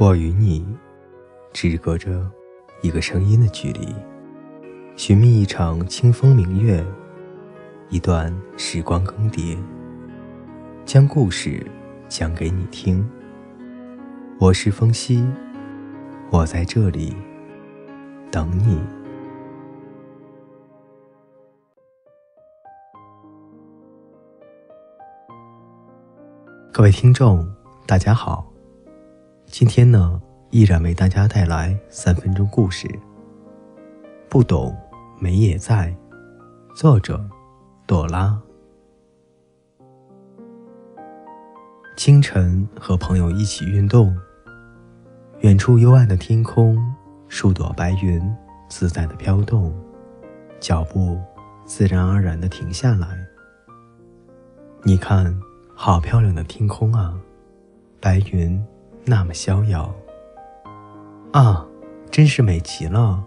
我与你，只隔着一个声音的距离，寻觅一场清风明月，一段时光更迭，将故事讲给你听。我是风夕，我在这里等你。各位听众，大家好。今天呢，依然为大家带来三分钟故事。不懂，美也在。作者：朵拉。清晨和朋友一起运动，远处幽暗的天空，数朵白云自在的飘动，脚步自然而然的停下来。你看，好漂亮的天空啊，白云。那么逍遥啊，真是美极了！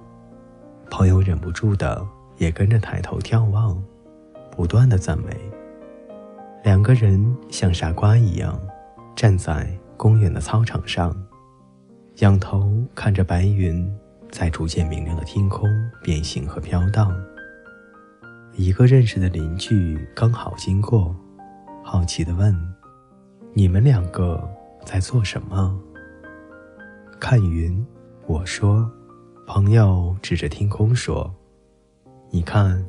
朋友忍不住的也跟着抬头眺望，不断的赞美。两个人像傻瓜一样站在公园的操场上，仰头看着白云在逐渐明亮的天空变形和飘荡。一个认识的邻居刚好经过，好奇的问：“你们两个？”在做什么？看云，我说。朋友指着天空说：“你看，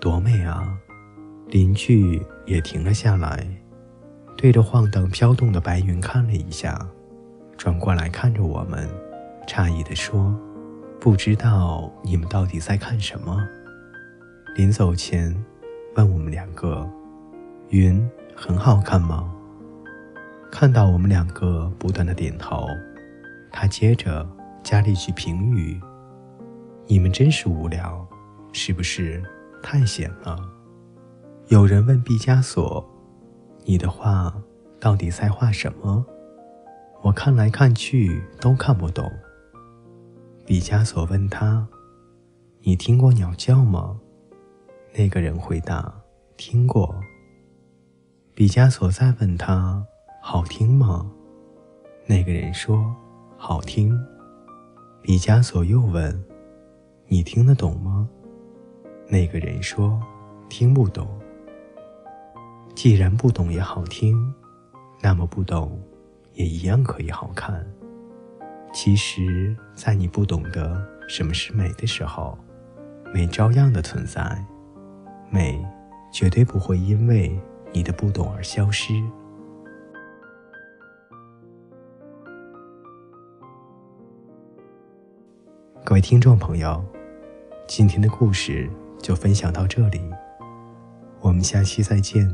多美啊！”邻居也停了下来，对着晃荡飘动的白云看了一下，转过来看着我们，诧异地说：“不知道你们到底在看什么？”临走前，问我们两个：“云很好看吗？”看到我们两个不断的点头，他接着加了一句评语：“你们真是无聊，是不是太闲了？”有人问毕加索：“你的画到底在画什么？”我看来看去都看不懂。毕加索问他：“你听过鸟叫吗？”那个人回答：“听过。”毕加索再问他。好听吗？那个人说：“好听。”毕加索又问：“你听得懂吗？”那个人说：“听不懂。”既然不懂也好听，那么不懂也一样可以好看。其实，在你不懂得什么是美的时候，美照样的存在，美绝对不会因为你的不懂而消失。各位听众朋友，今天的故事就分享到这里，我们下期再见。